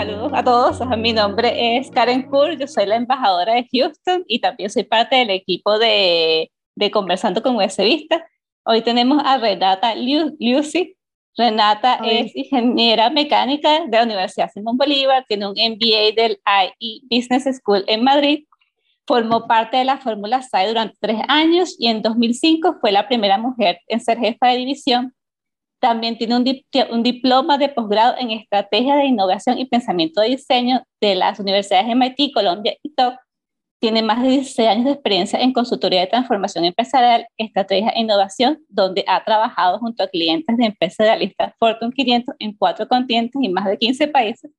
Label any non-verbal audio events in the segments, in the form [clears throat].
saludos a todos. Mi nombre es Karen Kur, yo soy la embajadora de Houston y también soy parte del equipo de, de Conversando con Vista. Hoy tenemos a Renata Lucy. Renata es ingeniera mecánica de la Universidad Simón Bolívar, tiene un MBA del IE Business School en Madrid, formó parte de la Fórmula SAE durante tres años y en 2005 fue la primera mujer en ser jefa de división también tiene un, diploma de posgrado en Estrategia de Innovación y Pensamiento de Diseño de las universidades de MIT, Colombia y TOC. Tiene más de 16 años de experiencia en consultoría de transformación empresarial, estrategia e innovación, donde ha trabajado junto a clientes de empresas de la lista Fortune 500 en cuatro continentes y más de 15 países.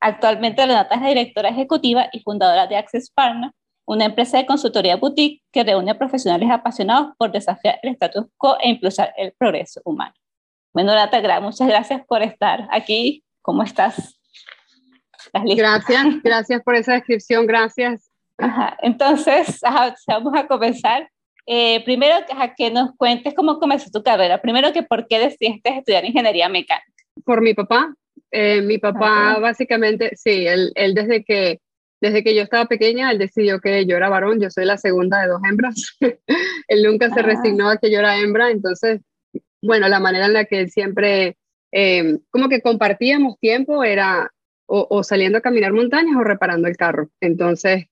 Actualmente Renata es directora ejecutiva y fundadora de Access Partner, una empresa de consultoría boutique que reúne a profesionales apasionados por desafiar el status quo e impulsar el progreso humano. Bueno, Nata, muchas gracias por estar aquí. ¿Cómo estás? Gracias, [laughs] gracias por esa descripción, gracias. Entonces, vamos a comenzar. Eh, primero, a que nos cuentes cómo comenzó tu carrera. Primero, que por qué decidiste estudiar ingeniería mecánica. Por mi papá. Eh, mi papá, básicamente, sí, él, él, desde que desde que yo estaba pequeña, él decidió que yo era varón, yo soy la segunda de dos hembras. [laughs] él nunca se ah. resignó a que yo era hembra, entonces bueno, la manera en la que siempre, eh, como que compartíamos tiempo era o, saliendo a caminar montañas o reparando el carro. Entonces,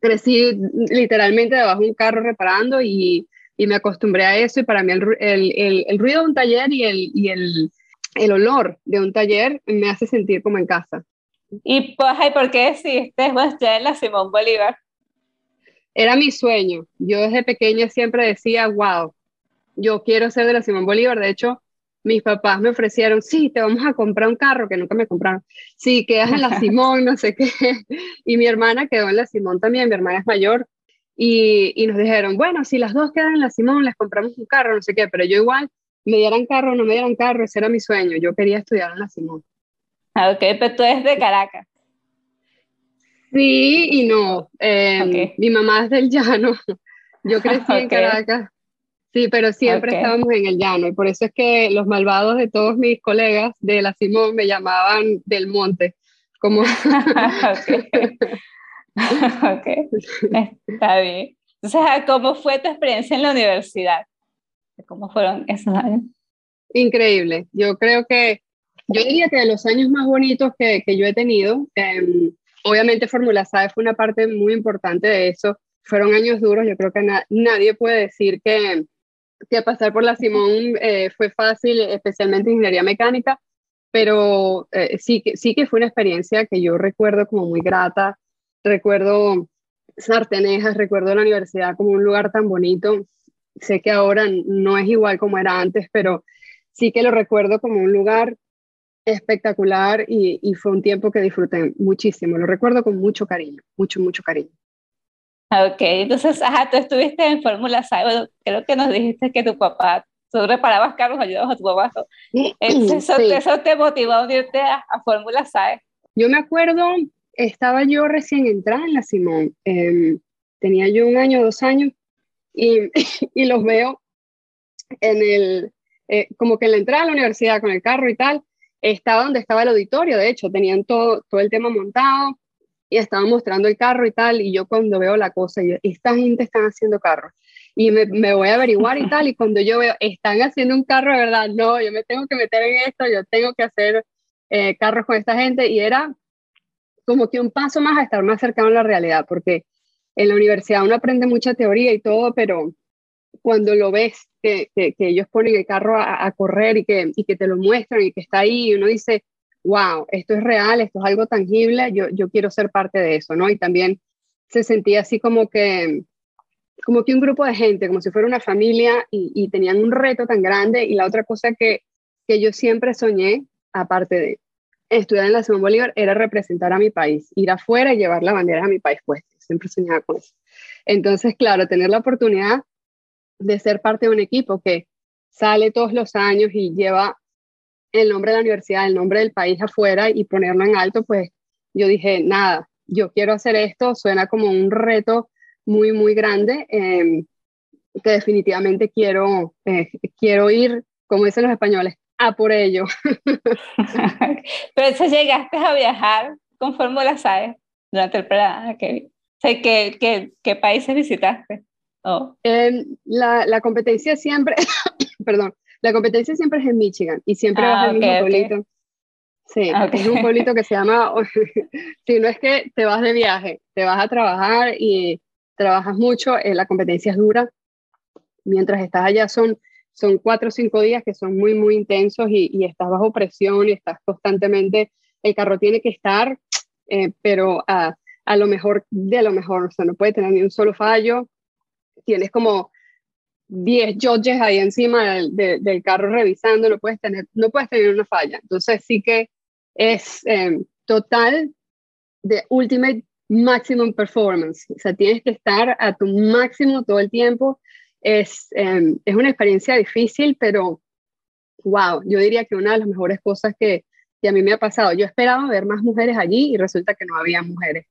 crecí literalmente debajo de un carro reparando y, y me acostumbré a eso y para mí el, el, el, ruido de un taller y, el, y el, el olor de un taller me hace sentir como en casa. ¿Y pues, por qué decidiste ya en la Simón Bolívar? Era mi sueño. Yo desde pequeña siempre decía, wow, yo quiero ser de la Simón Bolívar. De hecho, mis papás me ofrecieron, sí, te vamos a comprar un carro, que nunca me compraron. Sí, quedas en la [laughs] Simón, no sé qué. Y mi hermana quedó en la Simón también, mi hermana es mayor. Y, y nos dijeron, bueno, si las dos quedan en la Simón, les compramos un carro, no sé qué. Pero yo igual, me dieran carro o no me dieran carro, ese era mi sueño. Yo quería estudiar en la Simón. Ah, ok, pero tú eres de Caracas. Sí y no. Em, mi mamá es del llano. Yo crecí en [laughs] Caracas. Sí, pero siempre estábamos en el llano y por eso es que los malvados de todos mis colegas de la Simón me llamaban del monte. Como... [laughs] [laughs] ok, está bien. Entonces, ¿cómo fue tu experiencia en la universidad? ¿Cómo fueron esos años? Increíble. Yo creo que, yo diría que de los años más bonitos que, que yo he tenido, eh, obviamente Fórmula SAE fue una parte muy importante de eso. Fueron años duros, yo creo que nadie puede decir que, que pasar por la Simón eh, fue fácil, especialmente ingeniería mecánica, pero eh, sí, que, sí que fue una experiencia que yo recuerdo como muy grata. Recuerdo Sartenejas, recuerdo la universidad como un lugar tan bonito. Sé que ahora no es igual como era antes, pero sí que lo recuerdo como un lugar espectacular y, y fue un tiempo que disfruté muchísimo. Lo recuerdo con mucho cariño, mucho, mucho cariño. Ok, entonces, ajá, tú estuviste en Fórmula SAE, creo que nos dijiste que tu papá, tú reparabas carros, ayudabas a tu papá. Eso, eso, te motivó a unirte a, Fórmula SAE. Yo me acuerdo, estaba yo recién entrada en la Simón, em, tenía yo un año, dos años, y, [laughs] y los veo en el, eh, como que en la entrada a la universidad con el carro y tal, estaba donde estaba el auditorio, de hecho, tenían todo, todo el tema montado, y estaban mostrando el carro y tal, y yo cuando veo la cosa, yo, esta gente están haciendo carro, y me, me, voy a averiguar y tal, y cuando yo veo, están haciendo un carro de verdad, no, yo me tengo que meter en esto, yo tengo que hacer eh, carros con esta gente, y era como que un paso más a estar más cercano a la realidad, porque en la universidad uno aprende mucha teoría y todo, pero cuando lo ves, que, que, ellos ponen el carro a, a, correr y que, y que te lo muestran y que está ahí, y uno dice, wow, esto es real, esto es algo tangible, yo, yo quiero ser parte de eso, ¿no? Y también se sentía así como que, como que un grupo de gente, como si fuera una familia y, tenían un reto tan grande. Y la otra cosa que, que yo siempre soñé, aparte de estudiar en la Simón Bolívar, era representar a mi país, ir afuera y llevar la bandera a mi país pues Siempre soñaba con eso. Entonces, claro, tener la oportunidad de ser parte de un equipo que sale todos los años y lleva el nombre de la universidad, el nombre del país afuera y ponerlo en alto, pues yo dije, nada, yo quiero hacer esto, suena como un reto muy, muy grande, em, que definitivamente quiero, eh, quiero ir, como dicen los españoles, a por ello. [laughs] Pero eso llegaste a viajar con Fórmula SAE durante el programa. ¿Qué, qué, qué, países visitaste? Oh. la, la, competencia siempre, [coughs] perdón, la competencia siempre es en Michigan y siempre vas al ah, mismo pueblito. Sí, ah, es un pueblito que se llama, [laughs] si no es que te vas de viaje, te vas a trabajar y trabajas mucho, eh, la competencia es dura. Mientras estás allá son, son cuatro o cinco días que son muy, muy intensos y, y estás bajo presión y estás constantemente, el carro tiene que estar, eh, pero a, a lo mejor de lo mejor, o sea, no puede tener ni un solo fallo. Tienes como 10 judges ahí encima del, del, carro revisando, no puedes, tener, no puedes tener una falla. Entonces sí que es em, total de ultimate maximum performance. O sea, tienes que estar a tu máximo todo el tiempo. Es, em, es una experiencia difícil, pero wow, yo diría que una de las mejores cosas que, que a mí me ha pasado. Yo esperaba ver más mujeres allí y resulta que no había mujeres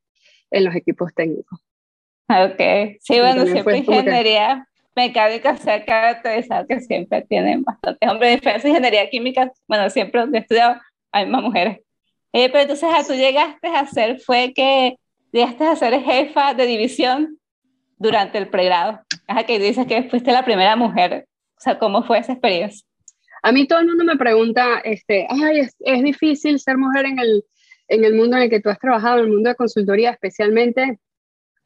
en los equipos técnicos. Ok, sí, bueno, siempre ingeniería mecánica se ha caracterizado que siempre tienen bastantes hombres. Diferencia ingeniería química, bueno, siempre donde he estudiado hay más mujeres. Eh, pero entonces, a tú llegaste a hacer, fue que llegaste a ser jefa de división durante el pregrado. Ajá, que dices que fuiste la primera mujer. O sea, ¿cómo fue esa experiencia? A mí todo el mundo me pregunta, este, ay, es, es difícil ser mujer en el, en el mundo en el que tú has trabajado, en el mundo de consultoría especialmente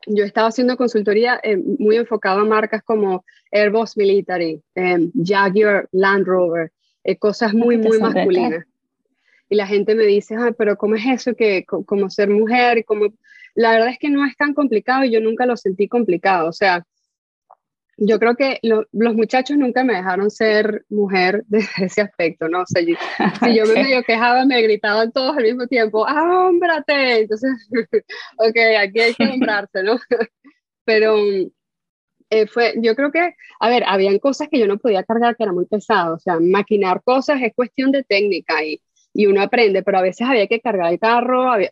yo estaba haciendo consultoría eh, muy enfocada a marcas como Airbus Military, eh, Jaguar, Land Rover, eh, cosas muy, muy masculinas. Y la gente me dice, ah, pero ¿cómo es eso que como ser mujer? Como... La verdad es que no es tan complicado y yo nunca lo sentí complicado. O sea, yo creo que los muchachos nunca me dejaron ser mujer [laughs] desde ese aspecto, ¿no? O sea, si yo me medio quejaba, me gritaban todos al mismo tiempo, ¡ah, hombrate! Entonces, [laughs] ok, aquí hay que nombrarse, ¿no? [laughs] Pero eh, fue, yo creo que, a ver, habían cosas que yo no podía cargar que era muy pesado, o sea, maquinar cosas es cuestión de técnica y, y uno aprende, pero a veces había que cargar el carro, había,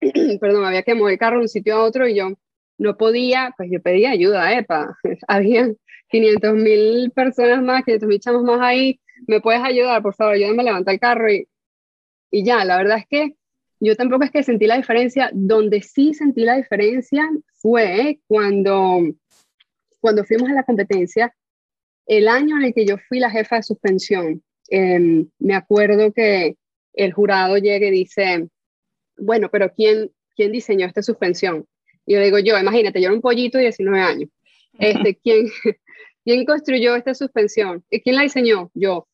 [clears throat] perdón, había que mover el carro de un sitio a otro y yo no podía, pues yo pedía ayuda, EPA. [laughs] Había 500 mil personas más, 500 mil chamos más ahí. ¿Me puedes ayudar? Por favor, ayúdame a levantar el carro. Y, y ya, la verdad es que yo tampoco es que sentí la diferencia. Donde sí sentí la diferencia fue cuando, cuando fuimos a la competencia, el año en el que yo fui la jefa de suspensión. Em, me acuerdo que el jurado llega y dice, bueno, pero ¿quién, quién diseñó esta suspensión? Y yo digo yo, imagínate, yo era un pollito de 19 años. Este, [laughs] ¿quién, ¿Quién construyó esta suspensión? ¿Y quién la diseñó? Yo.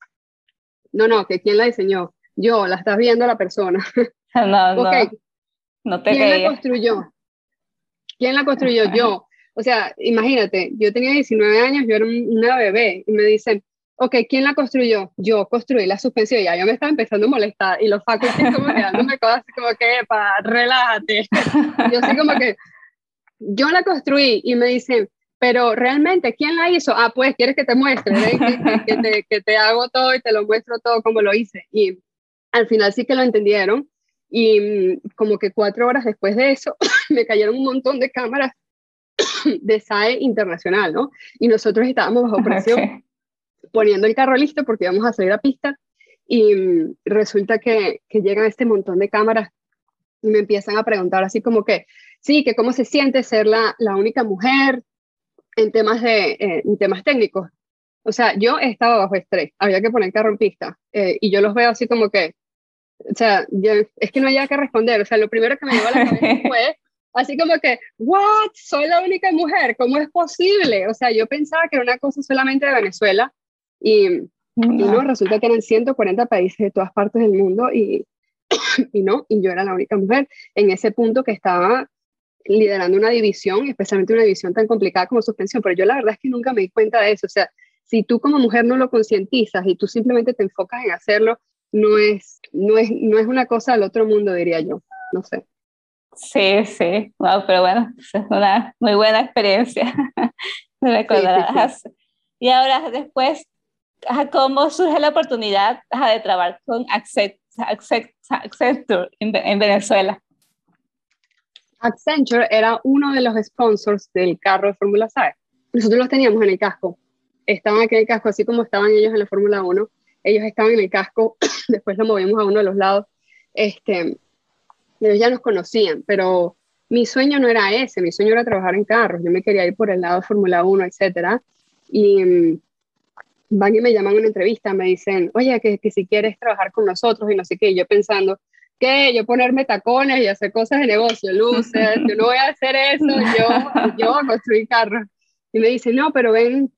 No, no, que quién la diseñó. Yo, la estás viendo la persona. [laughs] No, no. no te ¿Quién la construyó? ¿Quién la construyó? Yo. O sea, imagínate, yo tenía 19 años, yo era una bebé, y me dicen, ok, ¿quién la construyó? Yo construí la suspensión, y ya yo me estaba empezando a molestar, y los faculties como cosas como que, para, relájate. [laughs] Yo así como que, yo la construí y me dicen, pero realmente, ¿quién la hizo? Ah, pues, ¿quieres que te muestre? Que, te, que, te, hago todo y te lo muestro todo como lo hice. Y al final sí que lo entendieron. Y mm, como que cuatro horas después de eso, [coughs] me cayeron un montón de cámaras [coughs] de SAE internacional, ¿no? Y nosotros estábamos bajo presión, poniendo el carro listo porque íbamos a salir a pista. Y mm, resulta que, que llegan este montón de cámaras y me empiezan a preguntar así como que, sí, que cómo se siente ser la, la única mujer en temas, de, eh, en temas técnicos. O sea, yo estaba bajo estrés, había que poner carro en pista eh, y yo los veo así como que, o sea, es que no había que responder. O sea, lo primero que me llegó a la cabeza [laughs] fue así como que, ¿what? Soy la única mujer, ¿cómo es posible? O sea, yo pensaba que era una cosa solamente de Venezuela y, y no, resulta que eran 140 países de todas partes del mundo y, [coughs] y no, y yo era la única mujer en ese punto que estaba liderando una división, especialmente una división tan complicada como suspensión, pero yo la verdad es que nunca me di cuenta de eso. O sea, si tú como mujer no lo concientizas y tú simplemente te enfocas en hacerlo, no es, no es, no es una cosa del otro mundo, diría yo. No sé. Sí, sí, wow, pero bueno, es una muy buena experiencia. [laughs] Me Y ahora, después, ¿cómo surge la oportunidad de trabajar con Accenture en Venezuela? Accenture era uno de los sponsors del carro de Fórmula SAE. Nosotros los teníamos en el casco. Estaban aquí en el casco, así como estaban ellos en la Fórmula 1. ellos estaban en el casco, [clears throat] después lo movimos a uno de los lados, este, ellos ya nos conocían, pero mi sueño no era ese, mi sueño era trabajar en carros, yo me quería ir por el lado de Fórmula 1, etcétera, y mm, van y me llaman a una entrevista, me dicen, oye, que, que si quieres trabajar con nosotros y no sé qué, y yo pensando, ¿qué? Yo ponerme tacones y hacer cosas de negocio, luces, yo no voy a hacer eso, yo, yo construir carros. Y me dice, no, pero ven,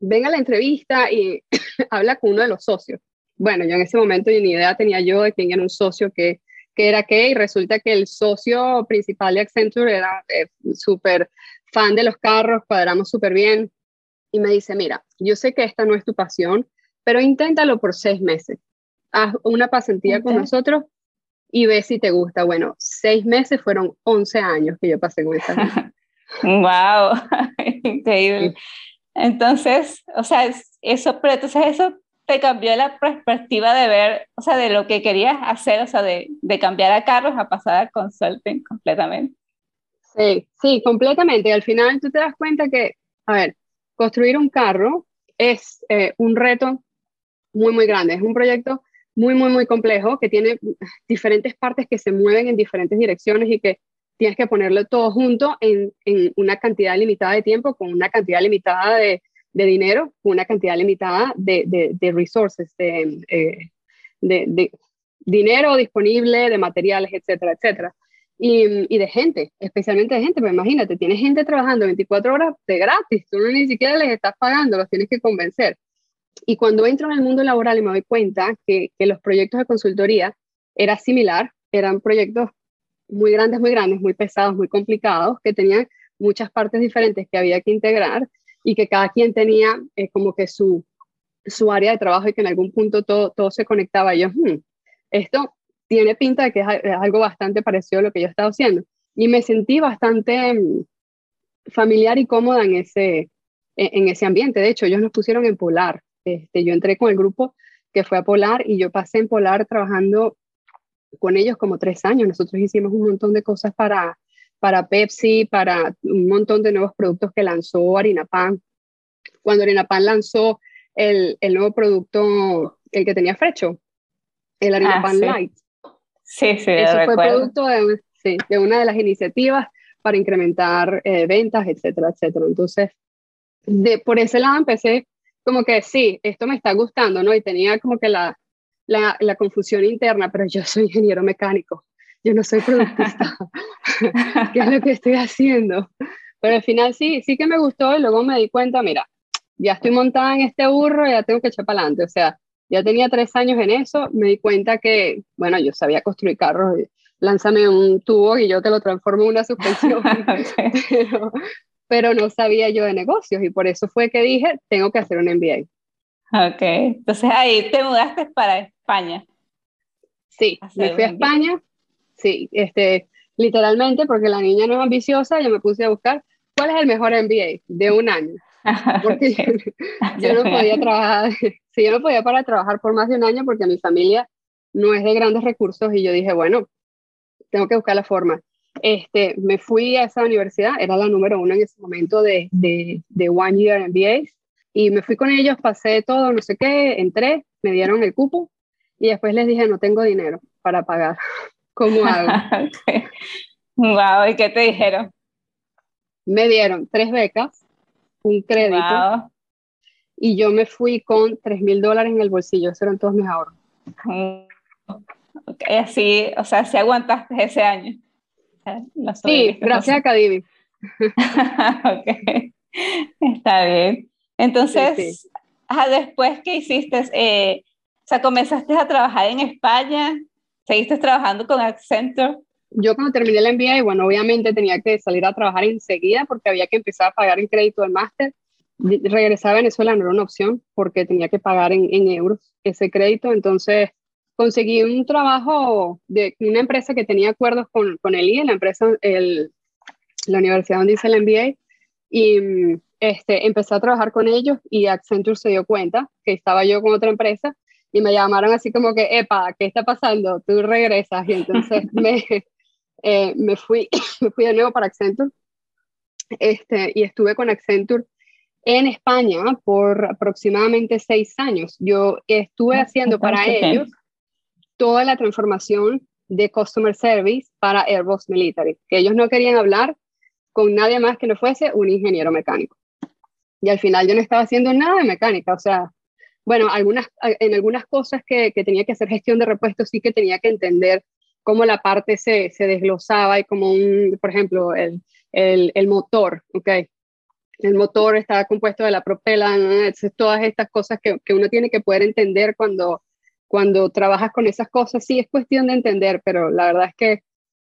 ven a la entrevista y [coughs] habla con uno de los socios. Bueno, yo en ese momento ni idea tenía yo de quién era un socio que, que era qué, y resulta que el socio principal de Accenture era eh, súper fan de los carros, cuadramos súper bien, y me dice, mira, yo sé que esta no es tu pasión, pero inténtalo por seis meses. Haz una pasantía con nosotros y ve si te gusta. Bueno, seis meses fueron 11 años que yo pasé con gente. [laughs] ¡Wow! [laughs] Increíble. Entonces, o sea, eso, pero entonces eso te cambió la perspectiva de ver, o sea, de lo que querías hacer, o sea, de, de cambiar a carros a pasar a consulting completamente. Sí, sí, completamente. Y al final tú te das cuenta que, a ver, construir un carro es eh, un reto muy, muy grande. Es un proyecto muy, muy, muy complejo que tiene diferentes partes que se mueven en diferentes direcciones y que tienes que ponerlo todo junto en, una cantidad limitada de tiempo, con una cantidad limitada de, dinero, con una cantidad limitada de, de, de, eh, de, dinero disponible, de materiales, etcétera, etcétera y, de gente, especialmente de gente, pero imagínate, tienes gente trabajando 24 horas de gratis, tú no ni siquiera les estás pagando, los tienes que convencer. Y cuando entro en el mundo laboral y me doy cuenta que, que los proyectos de consultoría era similar, eran proyectos muy grandes, muy grandes, muy pesados, muy complicados, que tenían muchas partes diferentes que había que integrar y que cada quien tenía eh, como que su, su área de trabajo y que en algún punto todo, todo se conectaba. Y yo, hmm, esto tiene pinta de que es algo bastante parecido a lo que yo estaba haciendo. Y me sentí bastante mm, familiar y cómoda en ese, e, en ese ambiente. De hecho, ellos nos pusieron en Polar. Este, yo entré con el grupo que fue a Polar y yo pasé en Polar trabajando con ellos como tres años. Nosotros hicimos un montón de cosas para, para Pepsi, para un montón de nuevos productos que lanzó Harina Pan. Cuando Harina Pan lanzó el, el nuevo producto, el que tenía Frecho, el Harina ah, Pan Light, Sí, sí, Eso fue producto de, sí, de, una de las iniciativas para incrementar eh, ventas, etcétera, etcétera. Entonces, de, por ese lado empecé como que sí, esto me está gustando, ¿no? Y tenía como que la, la, la confusión interna, pero yo soy ingeniero mecánico, yo no soy productista. [laughs] ¿Qué es lo que estoy haciendo? Pero al final sí, sí que me gustó y luego me di cuenta, mira, ya estoy montada en este burro, ya tengo que echar para adelante. O sea, ya tenía tres años en eso, me di cuenta que, bueno, yo sabía construir carros, lánzame un tubo y yo te lo transformo en una suspensión, [laughs] pero, no sabía yo de negocios y por eso fue que dije, tengo que hacer un MBA. Ok, entonces ahí te mudaste para España. Sí, me fui a España, sí, este, literalmente porque la niña no es ambiciosa, yo me puse a buscar cuál es el mejor MBA de un año. [laughs] Porque [laughs] yo, no podía trabajar, [laughs] sí, yo no podía para trabajar por más de un año porque mi familia no es de grandes recursos y yo dije, bueno, tengo que buscar la forma. Este, me fui a esa universidad, era la número uno en ese momento de, de, de One Year MBAs, y me fui con ellos, pasé todo, no sé qué, entré, me dieron el cupo y después les dije, no tengo dinero para pagar. ¿Cómo hago? Wow, ¿y qué te dijeron? Me dieron tres becas un crédito. Y yo me fui con 3 mil dólares en el bolsillo, esos eran todos mis ahorros. Okay, así, o sea, si aguantaste ese año. sí, gracias a Cadivi. [laughs] okay. Está bien. Entonces, después que hiciste, eh, o sea, comenzaste a trabajar en España, seguiste trabajando con Accenture yo cuando terminé el MBA, bueno, obviamente tenía que salir a trabajar enseguida porque había que empezar a pagar el crédito del máster. Regresar a Venezuela no era una opción porque tenía que pagar en, en euros ese crédito. Entonces conseguí un trabajo de una empresa que tenía acuerdos con, con el IE, la empresa, el, la universidad donde hice el MBA, y este, empecé a trabajar con ellos y Accenture se dio cuenta que estaba yo con otra empresa y me llamaron así como que, epa, ¿qué está pasando? Tú regresas. Y entonces [laughs] me, eh, me, fui, [coughs] me fui de nuevo para Accenture este, y estuve con Accenture en España por aproximadamente seis años. Yo estuve ah, haciendo para ellos toda la transformación de Customer Service para Airbus Military, que ellos no querían hablar con nadie más que no fuese un ingeniero mecánico. Y al final yo no estaba haciendo nada de mecánica, o sea, bueno, algunas, en algunas cosas que, que tenía que hacer gestión de repuestos sí que tenía que entender cómo la parte se, se desglosaba y como un, por ejemplo, el, el, el motor, ¿ok? El motor está compuesto de la propela, todas estas cosas que, que, uno tiene que poder entender cuando, cuando trabajas con esas cosas, sí es cuestión de entender, pero la verdad es que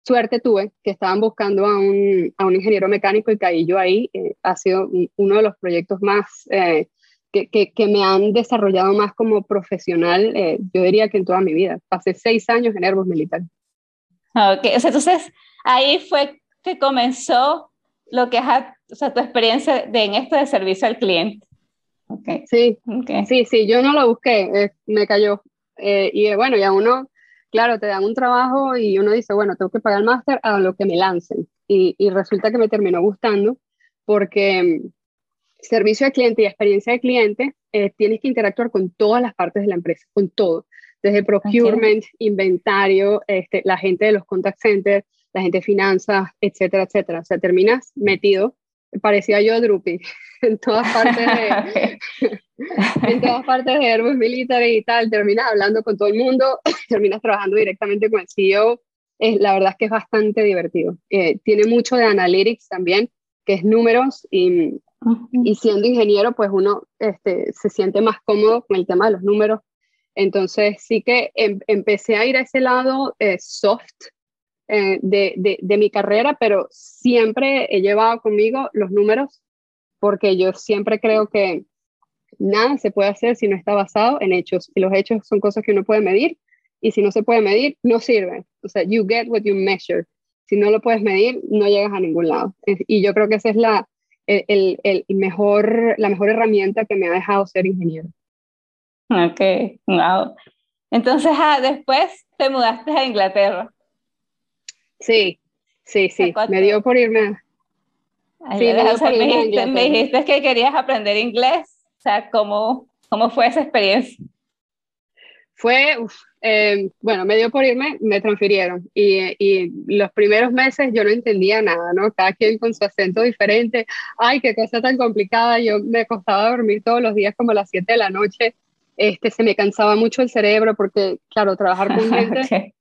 suerte tuve que estaban buscando a un, a un ingeniero mecánico y caí yo ahí. Eh, ha sido uno de los proyectos más eh, que, que, que, me han desarrollado más como profesional, eh, yo diría que en toda mi vida. Pasé seis años en Airbus Militar. Ok, o sea, entonces ahí fue que comenzó lo que es o sea, tu experiencia de, en esto de servicio al cliente. Okay. Sí, okay. sí, sí, yo no lo busqué, me cayó. y bueno, ya uno claro, te dan un trabajo y uno dice, bueno, tengo que pagar el máster a lo que me lancen. Y, y, resulta que me terminó gustando porque mm, servicio de cliente y experiencia de cliente, eh, tienes que interactuar con todas las partes de la empresa, con todo, desde procurement, inventario, este, la gente de los contact centers, la gente de finanzas, etcétera, etcétera. O sea, terminas metido, parecía yo Drupi, [laughs] en todas partes de, [laughs] en todas partes de Airbus Military y tal, terminas hablando con todo el mundo, [laughs] terminas trabajando directamente con el CEO. Es, la verdad es que es bastante divertido. Eh, tiene mucho de analytics también, que es números y, y siendo ingeniero, pues uno este, se siente más cómodo con el tema de los números. Entonces sí que em, empecé a ir a ese lado eh, soft eh, de, de, de mi carrera, pero siempre he llevado conmigo los números porque yo siempre creo que nada se puede hacer si no está basado en hechos. Y los hechos son cosas que uno puede medir. Y si no se puede medir, no sirve. O sea, you get what you measure. Si no lo puedes medir, no llegas a ningún lado. Y yo creo que esa es la, el, el, mejor, la mejor herramienta que me ha dejado ser ingeniero. Ok, wow. Entonces, ah, después te mudaste a Inglaterra. Sí, sí, sí. Me dio por irme. sí, me, me, dijiste, me dijiste que querías aprender inglés o sea, ¿cómo, cómo fue esa experiencia? Fue, eh, bueno, me dio por irme, me transfirieron y, y, los primeros meses yo no entendía nada, ¿no? Cada quien con su acento diferente, ay, qué cosa tan complicada, yo me costaba dormir todos los días como a las 7 de la noche, este, se me cansaba mucho el cerebro porque, claro, trabajar con [laughs] gente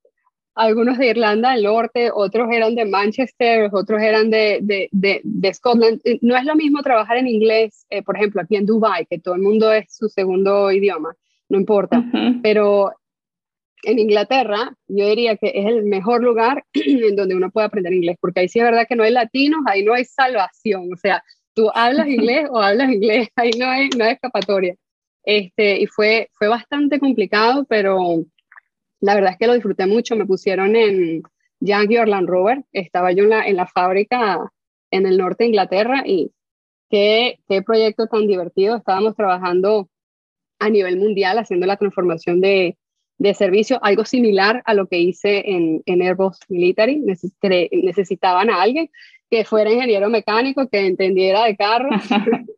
algunos de Irlanda del Norte, otros eran de Manchester, otros eran de, de, de, Scotland. No es lo mismo trabajar en inglés, eh, por ejemplo, aquí en Dubai, que todo el mundo es su segundo idioma, no importa, pero en Inglaterra yo diría que es el mejor lugar [clears throat] en donde uno puede aprender inglés, porque ahí sí es verdad que no hay latinos, ahí no hay salvación, o sea, tú hablas [laughs] inglés o hablas inglés, ahí no hay, no hay escapatoria. Este, y fue, fue bastante complicado, pero la verdad es que lo disfruté mucho, me pusieron en Yankee Orland Rover, estaba yo en la, fábrica en el norte de Inglaterra y qué, qué proyecto tan divertido, estábamos trabajando a nivel mundial haciendo la transformación de, de servicio, algo similar a lo que hice en, en Airbus Military, necesitaban a alguien que fuera ingeniero mecánico, que entendiera de carro [laughs]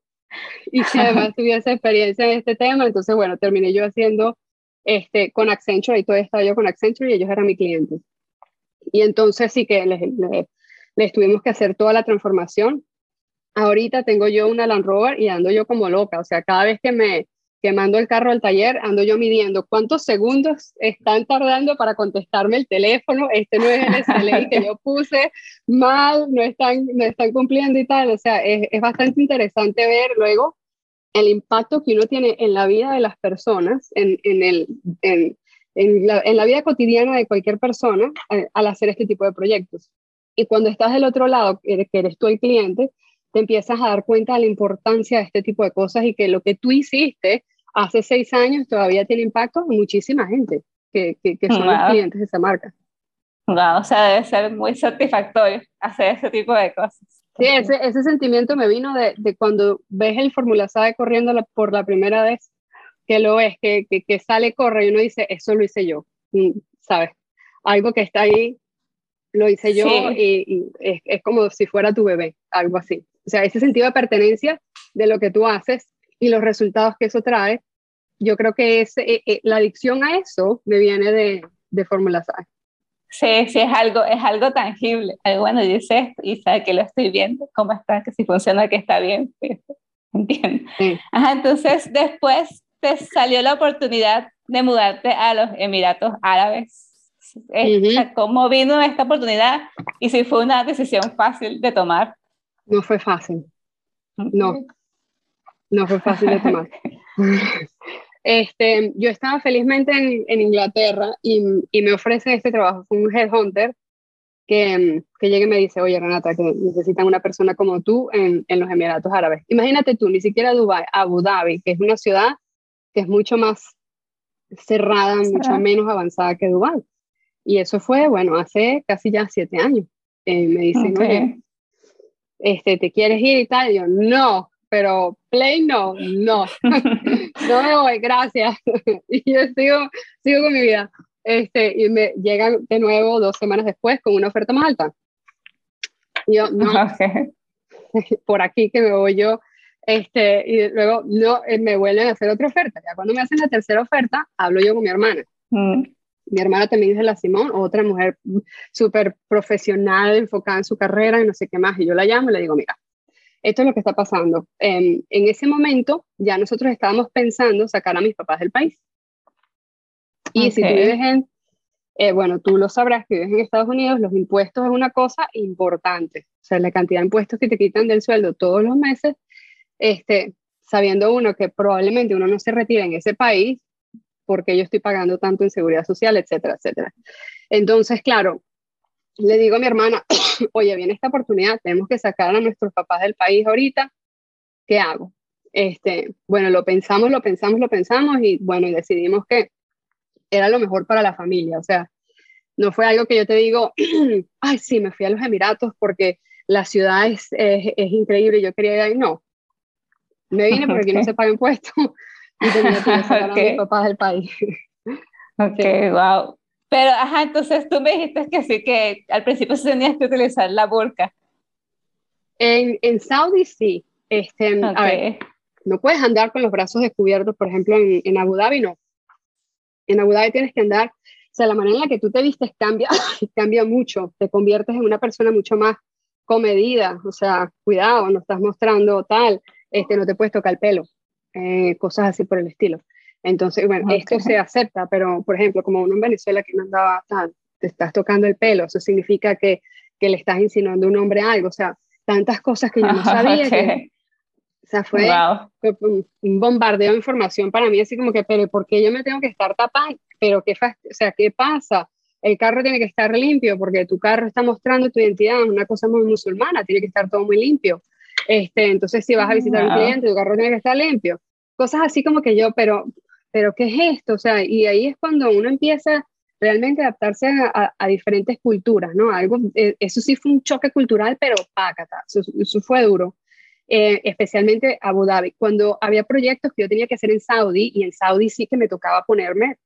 [laughs] y que además tuviese experiencia en este tema, entonces bueno, terminé yo haciendo este, con Accenture, y todavía estaba yo con Accenture y ellos eran mi cliente. Y entonces sí que les, les, tuvimos que hacer toda la transformación. Ahorita tengo yo una Land Rover y ando yo como loca, o sea, cada vez que me que mando el carro al taller, ando yo midiendo cuántos segundos están tardando para contestarme el teléfono, este no es el SLA que yo puse mal, no están, no están cumpliendo y tal, o sea, es, es bastante interesante ver luego el impacto que uno tiene en la vida de las personas, en, en, el, en, en la, la, vida cotidiana de cualquier persona eh, al hacer este tipo de proyectos. Y cuando estás del otro lado, que eres tú el cliente, te empiezas a dar cuenta de la importancia de este tipo de cosas y que lo que tú hiciste hace seis años todavía tiene impacto en muchísima gente que, que, que son los clientes de esa marca. Wow, o sea, debe ser muy satisfactorio hacer ese tipo de cosas. Sí, ese, ese sentimiento me vino de, de cuando ves el Fórmula SAE corriendo por la primera vez, que lo ves, que, que, que, sale, corre y uno dice, eso lo hice yo, mm, ¿sabes? Algo que está ahí, lo hice yo y, y es, es, como si fuera tu bebé, algo así. O sea, ese sentido de pertenencia de lo que tú haces y los resultados que eso trae, yo creo que es, eh, eh, la adicción a eso me viene de, de Fórmula SAE. Sí, sí, es algo, es algo tangible. Bueno, dice y sabe que lo estoy viendo, cómo está, que si funciona, que está bien. [laughs] Entiendo. Ajá, entonces, después te salió la oportunidad de mudarte a los Emiratos Árabes. ¿Cómo vino esta oportunidad y si fue una decisión fácil de tomar? No fue fácil. No, no fue fácil de tomar. [laughs] Este, yo estaba felizmente en, en Inglaterra y, y, me ofrecen este trabajo. Fue un headhunter que, que llega y me dice, oye Renata, que necesitan una persona como tú en, en, los Emiratos Árabes. Imagínate tú, ni siquiera Dubai, Abu Dhabi, que es una ciudad que es mucho más cerrada, mucho menos avanzada que Dubai. Y eso fue, bueno, hace casi ya siete años. Eh, me dicen, oye, este, ¿te quieres ir y tal? Y yo, no, pero play no, no, [laughs] no me voy, gracias. [laughs] y yo sigo, sigo con mi vida. Este, y me llegan de nuevo dos semanas después con una oferta más alta. Y yo, no, [laughs] por aquí que me voy yo. Este, y luego no, eh, me vuelven a hacer otra oferta. Ya cuando me hacen la tercera oferta, hablo yo con mi hermana. Mm. Mi hermana también es de la Simón, otra mujer súper profesional, enfocada en su carrera y no sé qué más. Y yo la llamo y le digo, mira, esto es lo que está pasando. en ese momento ya nosotros estábamos pensando sacar a mis papás del país. Y si tú vives en, eh, bueno, tú lo sabrás que vives en Estados Unidos, los impuestos es una cosa importante. O sea, la cantidad de impuestos que te quitan del sueldo todos los meses, este, sabiendo uno que probablemente uno no se retira en ese país porque yo estoy pagando tanto en seguridad social, etcétera, etcétera. Entonces, claro, le digo a mi hermana, [coughs] oye, viene esta oportunidad, tenemos que sacar a nuestros papás del país ahorita, ¿qué hago? Este, bueno, lo pensamos, lo pensamos, lo pensamos y bueno, y decidimos que era lo mejor para la familia, o sea, no fue algo que yo te digo, [coughs] ay, sí, me fui a los Emiratos porque la ciudad es, es, increíble, yo quería ir ahí, no, me vine [laughs] porque aquí no se paga impuestos [laughs] y tenía que sacar a [laughs] mis papás del país. ok, wow. Pero, ajá, entonces tú me dijiste que sí, que al principio se tenías que utilizar la burka. En, en Saudi sí. Este, a ver, no puedes andar con los brazos descubiertos, por ejemplo, en, en, Abu Dhabi no. En Abu Dhabi tienes que andar, o sea, la manera en la que tú te vistes cambia, [laughs] cambia mucho, te conviertes en una persona mucho más comedida, o sea, cuidado, no estás mostrando tal, este, no te puedes tocar el pelo, eh, cosas así por el estilo. Entonces, bueno, esto se acepta, pero por ejemplo, como uno en Venezuela que no andaba tan, te estás tocando el pelo, eso significa que, que le estás insinuando a un hombre algo, o sea, tantas cosas que yo no [laughs] sabía. o sea, fue, un, bombardeo de información para mí, así como que, pero ¿por qué yo me tengo que estar tapando? Pero qué, o sea, ¿qué pasa? El carro tiene que estar limpio porque tu carro está mostrando tu identidad, una cosa muy musulmana, tiene que estar todo muy limpio. Este, entonces, si vas a visitar a un cliente, tu carro tiene que estar limpio. Cosas así como que yo, pero pero ¿qué es esto? O sea, y ahí es cuando uno empieza realmente a adaptarse a, diferentes culturas, ¿no? Algo, eh, eso sí fue un choque cultural, pero pácata, eso, fue duro. Eh, especialmente Abu Dhabi, cuando había proyectos que yo tenía que hacer en Saudi, y en Saudi sí que me tocaba ponerme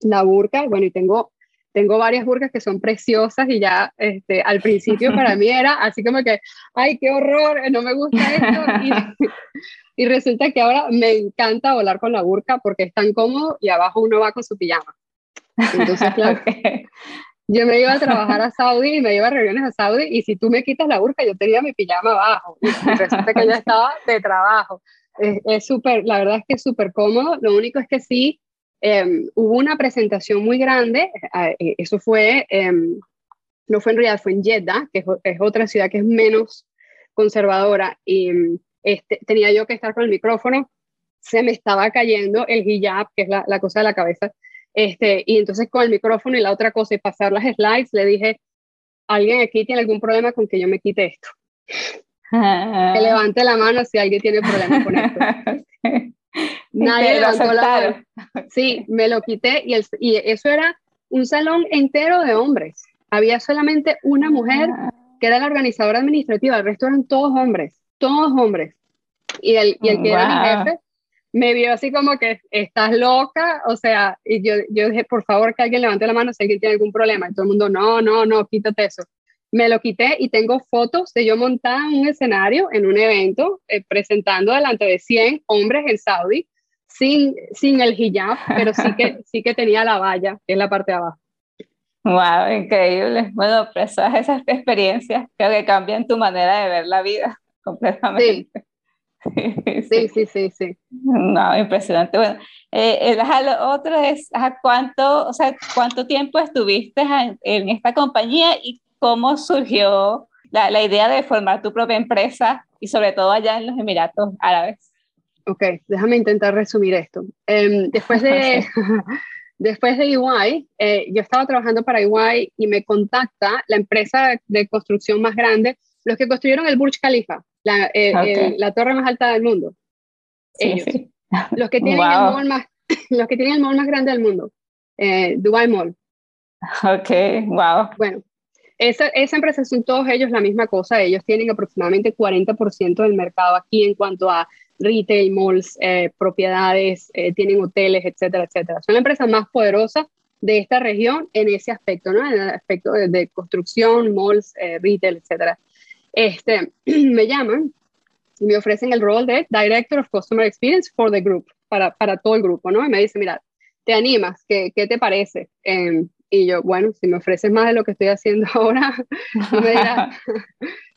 la burka, bueno, y tengo, tengo varias burkas que son preciosas, y ya este, al principio para mí era así como que, ay, qué horror, no me gusta esto, y, [laughs] y resulta que ahora me encanta volar con la burka porque es tan cómodo y abajo uno va con su pijama. Entonces, claro, [laughs] yo me iba a trabajar a Saudi y me iba a reuniones a Saudi y si tú me quitas la burka, yo tenía mi pijama abajo. Y resulta que ya [laughs] estaba de trabajo. Es súper, la verdad es que es súper cómodo. Lo único es que sí, em, hubo una presentación muy grande. Eh, eh, eso fue, em, no fue en realidad, fue en Jeddah, que es, es otra ciudad que es menos conservadora. Y este, tenía yo que estar con el micrófono, se me estaba cayendo el hijab, que es la, la, cosa de la cabeza, este, y entonces con el micrófono y la otra cosa y pasar las slides, le dije, ¿alguien aquí tiene algún problema con que yo me quite esto? [laughs] que levante la mano si alguien tiene problema con esto. [laughs] [laughs] Nadie la mano. [laughs] Sí, me lo quité y, el, y eso era un salón entero de hombres. Había solamente una mujer ah. que era la organizadora administrativa, el resto eran todos hombres, todos hombres. Y el, y el que era mi jefe me vio así como que estás loca, o sea, y yo, yo dije, por favor, que alguien levante la mano si alguien tiene algún problema. Y todo el mundo, no, no, no, quítate eso. Me lo quité y tengo fotos de yo montada en un escenario, en un evento, eh, presentando delante de 100 hombres en Saudi, sin, sin el hijab, pero sí que, [laughs] sí que tenía la valla, que es la parte de abajo. Wow, increíble. Bueno, pues esas experiencias creo que cambian tu manera de ver la vida [laughs] completamente. [laughs] Sí, sí, sí, sí. No, impresionante. Bueno, eh, lo otro es, ¿cuánto, o sea, ¿cuánto tiempo estuviste en, esta compañía y cómo surgió la, la, idea de formar tu propia empresa y sobre todo allá en los Emiratos Árabes? Ok, déjame intentar resumir esto. Em, después de... [laughs] [laughs] Después de EY, eh, yo estaba trabajando para EY y me contacta la empresa de construcción más grande, los que construyeron el Burj Khalifa, la, eh, la torre más alta del mundo. Ellos. [laughs] Los, que tienen el mall más, los que tienen el mall más grande del mundo, eh, Dubai Mall. Ok, wow. Bueno, esa, esa, empresa son todos ellos la misma cosa. Ellos tienen aproximadamente 40% del mercado aquí en cuanto a retail, malls, eh, propiedades, eh, tienen hoteles, etcétera, etcétera. Son la empresa más poderosa de esta región en ese aspecto, ¿no? En el aspecto de, construcción, malls, eh, retail, etcétera. Este, [clears throat] me llaman y me ofrecen el rol de Director of Customer Experience for the Group, para, para todo el grupo, ¿no? Y me dice, mira, ¿te animas? ¿Qué, qué te parece? Y yo, bueno, si me ofreces más de lo que estoy haciendo [laughs] ahora, [laughs]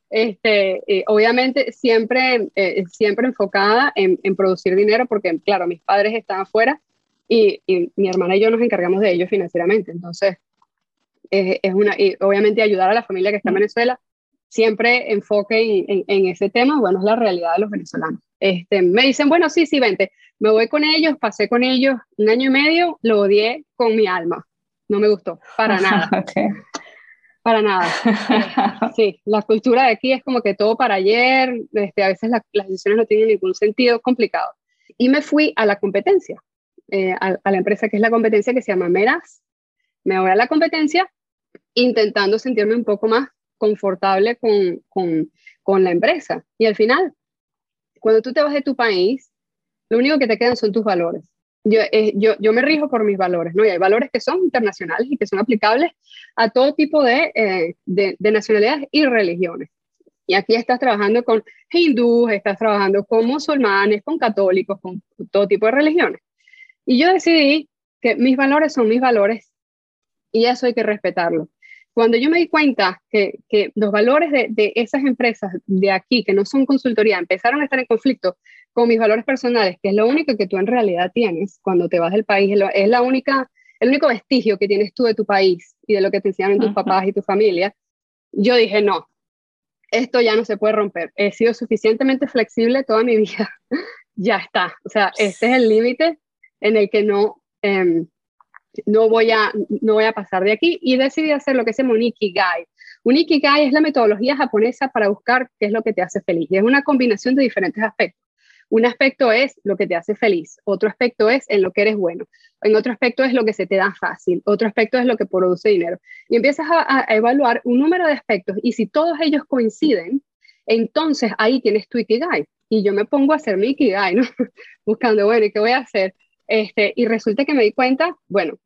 este, eh, obviamente siempre, eh, siempre enfocada en, producir dinero, porque claro, mis padres están afuera y, mi hermana y yo nos encargamos de ellos financieramente. Entonces, es una, y obviamente ayudar a la familia que está en Venezuela, siempre enfoque en, ese tema, bueno, es la realidad de los venezolanos. Este, me dicen, bueno, sí, sí, vente, me voy con ellos, pasé con ellos un año y medio, lo odié con mi alma, no me gustó, para [laughs] nada. Para nada. [laughs] Sí, la cultura de aquí es como que todo para ayer, este, a veces las decisiones no tienen ningún sentido, es complicado. Y me fui a la competencia, eh, a, la empresa que es la competencia que se llama Meras. Me voy a la competencia intentando sentirme un poco más confortable con, con, con la empresa. Y al final, cuando tú te vas de tu país, lo único que te quedan son tus valores yo, eh, yo, yo, me rijo por mis valores, ¿no? Y hay valores que son internacionales y que son aplicables a todo tipo de, eh, de, nacionalidades y religiones. Y aquí estás trabajando con hindúes, estás trabajando con musulmanes, con católicos, con todo tipo de religiones. Y yo decidí que mis valores son mis valores y eso hay que respetarlo. Cuando yo me di cuenta que, que los valores de, de, esas empresas de aquí, que no son consultoría, empezaron a estar en conflicto con mis valores personales, que es lo único que tú en realidad tienes cuando te vas del país, es la única, el único vestigio que tienes tú de tu país y de lo que te enseñaron tus papás y tu familia, yo dije, no, esto ya no se puede romper. He sido suficientemente flexible toda mi [laughs] vida, ya está. O sea, este es el límite en el que no, em, no, voy a, no voy a pasar de aquí y decidí hacer lo que se llama un Ikigai. Un Ikigai es la metodología japonesa para buscar qué es lo que te hace feliz. Y es una combinación de diferentes aspectos. Un aspecto es lo que te hace feliz, otro aspecto es en lo que eres bueno, en otro aspecto es lo que se te da fácil, otro aspecto es lo que produce dinero. Y empiezas a, evaluar un número de aspectos y si todos ellos coinciden, entonces ahí tienes tu Ikigai. Y yo me pongo a hacer mi Ikigai, ¿no? [laughs] Buscando, bueno, ¿y qué voy a hacer? Este, y resulta que me di cuenta, bueno,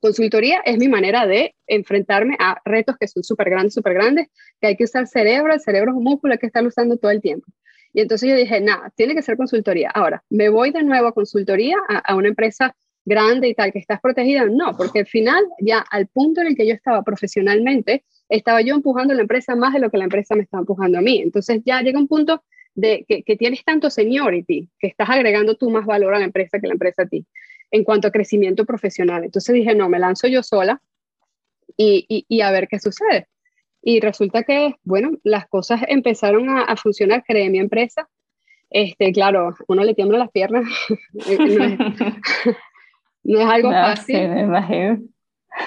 consultoría es mi manera de enfrentarme a retos que son súper grandes, súper grandes, que hay que usar cerebro, el cerebro es un músculo que estar usando todo el tiempo. Y entonces yo dije, nada, tiene que ser consultoría. Ahora, ¿me voy de nuevo a consultoría, a, una empresa grande y tal, que estás protegida? No, porque al final, ya al punto en el que yo estaba profesionalmente, estaba yo empujando la empresa más de lo que la empresa me estaba empujando a mí. Entonces ya llega un punto de que, tienes tanto seniority, que estás agregando tú más valor a la empresa que la empresa a ti, en cuanto a crecimiento profesional. Entonces dije, no, me lanzo yo sola y, y a ver qué sucede. Y resulta que, bueno, las cosas empezaron a, funcionar, creé mi empresa. Este, claro, uno le tiembla las piernas. [laughs] [laughs] no, es, algo fácil.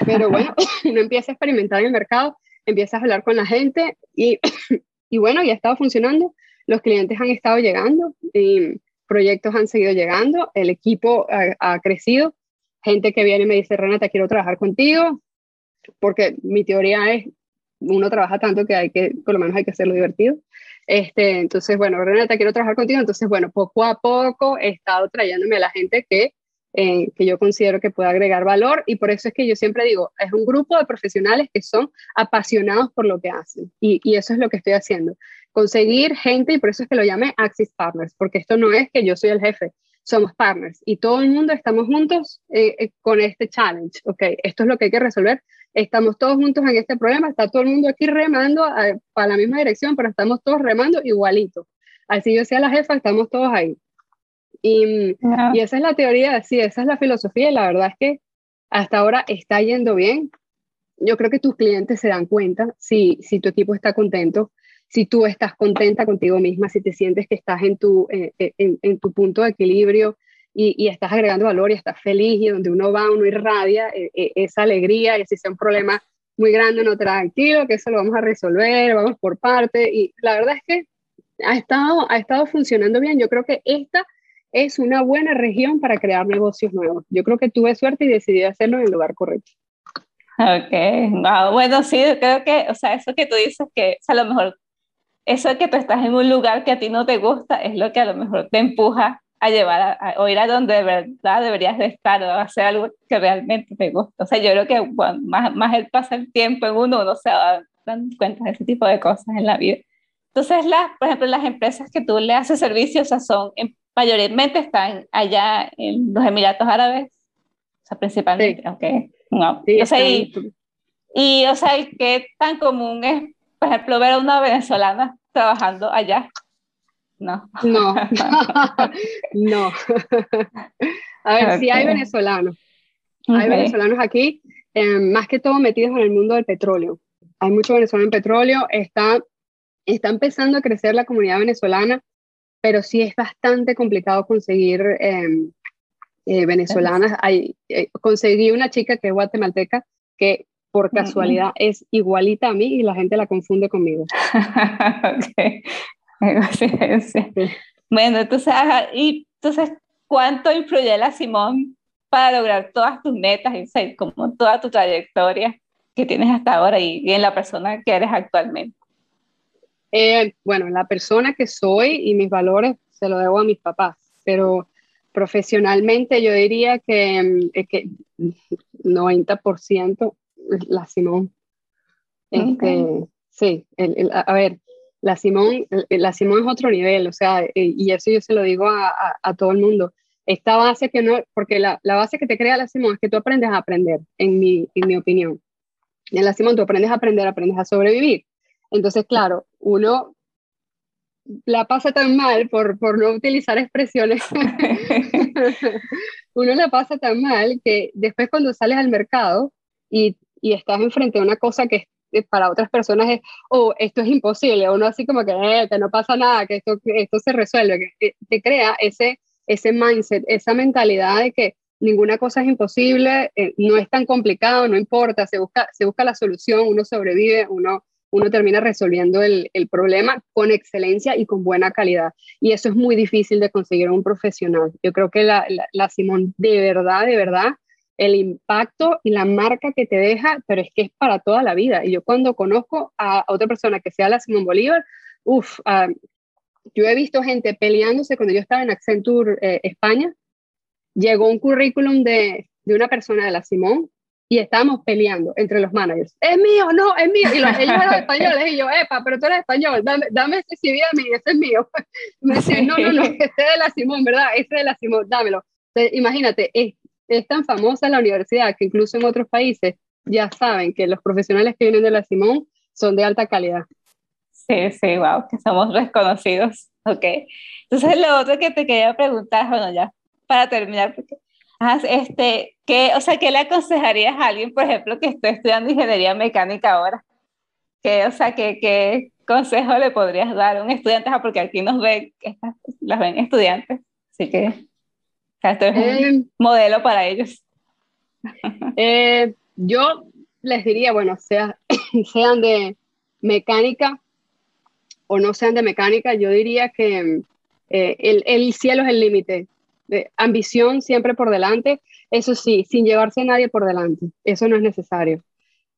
Pero bueno, [laughs] uno empieza a experimentar en el mercado, empiezas a hablar con la gente y, [coughs] y bueno, ya estaba funcionando. Los clientes han estado llegando y proyectos han seguido llegando, el equipo ha, ha crecido. Gente que viene y me dice, Renata, quiero trabajar contigo, porque mi teoría es uno trabaja tanto que hay que, por lo menos hay que hacerlo divertido. Este, entonces, bueno, Renata, quiero trabajar contigo. Entonces, bueno, poco a poco he estado trayéndome a la gente que eh, que yo considero que puede agregar valor y por eso es que yo siempre digo, es un grupo de profesionales que son apasionados por lo que hacen y, y eso es lo que estoy haciendo. Conseguir gente y por eso es que lo llamé Axis Partners, porque esto no es que yo soy el jefe, somos partners y todo el mundo estamos juntos eh, eh, con este challenge, ¿ok? Esto es lo que hay que resolver. Estamos todos juntos en este problema, está todo el mundo aquí remando para la misma dirección, pero estamos todos remando igualito. Así yo sea la jefa, estamos todos ahí. Y, y, esa es la teoría, sí, esa es la filosofía y la verdad es que hasta ahora está yendo bien. Yo creo que tus clientes se dan cuenta si, si tu equipo está contento, si tú estás contenta contigo misma, si te sientes que estás en tu, eh, eh, en, tu punto de equilibrio y, y, estás agregando valor y estás feliz y donde uno va, uno irradia eh, esa alegría y si sea un problema muy grande, no tranquilo, que eso lo vamos a resolver, vamos por parte. Y la verdad es que ha estado, ha estado funcionando bien. Yo creo que esta es una buena región para crear negocios nuevos. Yo creo que tuve suerte y decidí hacerlo en el lugar correcto. Ok, bueno, sí, creo que, o sea, eso que tú dices que a lo mejor eso que tú estás en un lugar que a ti no te gusta es lo que a lo mejor te empuja a llevar a, o ir a donde de verdad deberías de estar o hacer algo que realmente te gusta. O sea, yo creo que más, más el pasa el tiempo en uno, uno se dando cuenta de ese tipo de cosas en la vida. Entonces, las, por ejemplo, las empresas que tú le haces servicios, o sea, son mayormente están allá en los Emiratos Árabes, o sea, principalmente, sí. No. Sí, o sea, y, y, o sea, ¿qué tan común es, por ejemplo, ver a una venezolana trabajando allá? No. No. [laughs] no. a ver, okay. sí hay venezolanos. Hay venezolanos aquí, eh, más que todo metidos en el mundo del petróleo. Hay mucho venezolano en petróleo. Está, está empezando a crecer la comunidad venezolana pero sí es bastante complicado conseguir em, eh, venezolanas. Hay, eh, conseguí una chica que es guatemalteca que por casualidad es igualita a mí y la gente la confunde conmigo. [laughs] okay. [laughs] Bueno, entonces, y entonces, ¿cuánto influye la Simón para lograr todas tus metas y como toda tu trayectoria que tienes hasta ahora y, y en la persona que eres actualmente? Eh, bueno, la persona que soy y mis valores se lo debo a mis papás, pero profesionalmente yo diría que, mm, es que 90% la Simón. Este, Sí, a ver, la Simón, la Simón es otro nivel, o sea, eh, y eso yo se lo digo a, a, todo el mundo. Esta base que no, porque la, la, base que te crea la Simón es que tú aprendes a aprender, en mi, en mi opinión. En la Simón tú aprendes a aprender, aprendes a sobrevivir. Entonces, claro, uno la pasa tan mal por, por no utilizar expresiones, [laughs] uno la pasa tan mal que después cuando sales al mercado y, y estás enfrente a una cosa que para otras personas es, oh, esto es imposible, uno así como que, eh, que no pasa nada, que esto, esto se resuelve, que te crea ese, ese mindset, esa mentalidad de que ninguna cosa es imposible, eh, no es tan complicado, no importa, se busca, se busca la solución, uno sobrevive, uno uno termina resolviendo el, problema con excelencia y con buena calidad. Y eso es muy difícil de conseguir un profesional. Yo creo que la, la, Simón, de verdad, de verdad, el impacto y la marca que te deja, pero es que es para toda la vida. Y yo cuando conozco a otra persona que sea la Simón Bolívar, uff, ah, yo he visto gente peleándose cuando yo estaba en Accenture eh, España, llegó un currículum de, de una persona de la Simón y estábamos peleando entre los managers. Es mío, no, es mío. Y los, ellos eran españoles y yo, epa, pero tú eres español, dame, dame ese CV a mí, ese es mío. [laughs] Me decían, no, no, no, este es de la Simón, ¿verdad? Ese de la Simón, dámelo. Imagínate, es, es tan famosa la universidad que incluso en otros países ya saben que los profesionales que vienen de la Simón son de alta calidad. Sí, sí, wow, que somos reconocidos. Ok. Entonces, lo otro que te quería preguntar, bueno, ya para terminar, porque este, ¿qué, o sea, ¿qué le aconsejarías a alguien, por ejemplo, que esté estudiando ingeniería mecánica ahora? ¿Qué, o sea, ¿qué, qué consejo le podrías dar a un estudiante? Porque aquí nos ven, las ven estudiantes, así que esto es un eh, modelo para ellos. [laughs] Eh, yo les diría, bueno, sea, [coughs] sean de mecánica o no sean de mecánica, yo diría que eh, el, el cielo es el límite ambición siempre por delante, eso sí, sin llevarse a nadie por delante, eso no es necesario.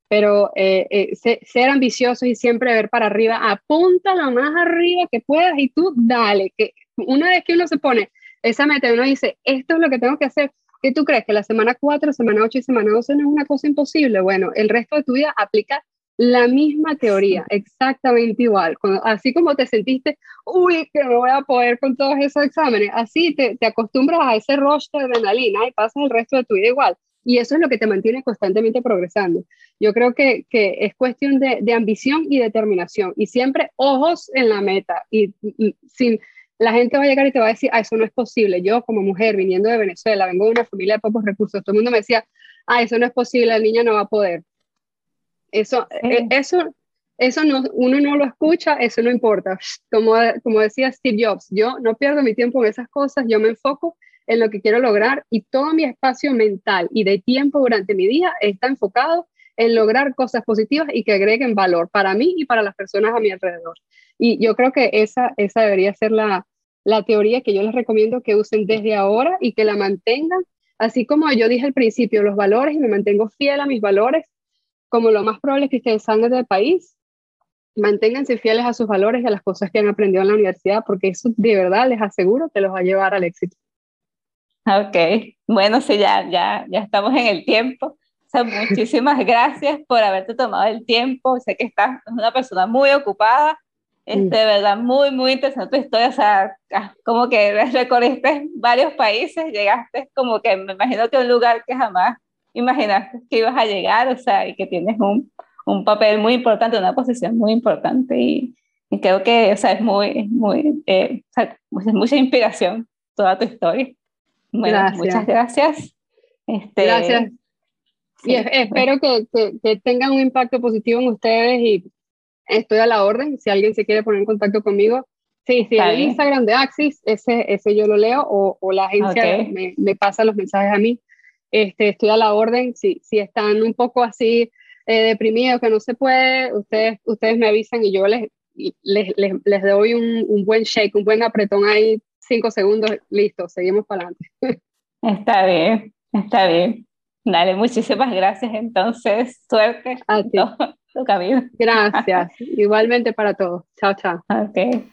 Pero ser ambicioso y siempre ver para arriba, apunta lo más arriba que puedas y tú dale, que una vez que uno se pone esa meta, uno dice, esto es lo que tengo que hacer, ¿Qué tú crees? ¿Que la semana 4, semana 8 y semana 12 no es una cosa imposible? Bueno, el resto de tu vida aplica la misma teoría, exactamente igual. así como te sentiste, uy, que no voy a poder con todos esos exámenes, así te, te acostumbras a ese rush de adrenalina y pasas el resto de tu vida igual. Y eso es lo que te mantiene constantemente progresando. Yo creo que, que es cuestión de, de, ambición y determinación. Y siempre ojos en la meta. Y, sin, la gente va a llegar y te va a decir, ah, eso no es posible. Yo como mujer viniendo de Venezuela, vengo de una familia de pocos recursos, todo el mundo me decía, ah, eso no es posible, la niña no va a poder. Eso, e, eso, eso no, uno no lo escucha, eso no importa. Como, como decía Steve Jobs, yo no pierdo mi tiempo en esas cosas, yo me enfoco en lo que quiero lograr y todo mi espacio mental y de tiempo durante mi día está enfocado en lograr cosas positivas y que agreguen valor para mí y para las personas a mi alrededor. Y yo creo que esa, esa debería ser la, la teoría que yo les recomiendo que usen desde ahora y que la mantengan, así como yo dije al principio, los valores y me mantengo fiel a mis valores, como lo más probable es que ustedes salgan del país, manténganse fieles a sus valores y a las cosas que han aprendido en la universidad, porque eso de verdad les aseguro que los va a llevar al éxito. Ok, bueno, sí, ya, ya, ya estamos en el tiempo. O [laughs] sea, muchísimas gracias por haberte tomado el tiempo. Sé que estás una persona muy ocupada. Este, de verdad, muy, muy interesante tu historia. O sea, ah, como que [laughs] recorriste varios países, llegaste como que me imagino que a un lugar que jamás imaginaste que ibas a llegar, o sea, y que tienes un, un papel muy importante, una posición muy importante. Y, y creo que, o sea, es muy, muy, eh, o sea, mucha inspiración toda tu historia. Bueno, muchas gracias. Este, gracias. Y espero que, que, tengan un impacto positivo en ustedes y estoy a la orden. Si alguien se quiere poner en contacto conmigo, sí, sí, el Instagram de Axis, ese, ese yo lo leo o, o la agencia me, me, pasa los mensajes a mí. Este, estoy a la orden. Si, si están un poco así eh, deprimidos, que no se puede, ustedes, ustedes me avisan y yo les, les, les, les doy un, un buen shake, un buen apretón ahí cinco segundos, listo, seguimos para adelante. [laughs] Está bien, está bien. Dale, muchísimas gracias entonces. Suerte a ti. Tu, camino. Gracias. [laughs] Igualmente para todos. Chao, chao. Okay.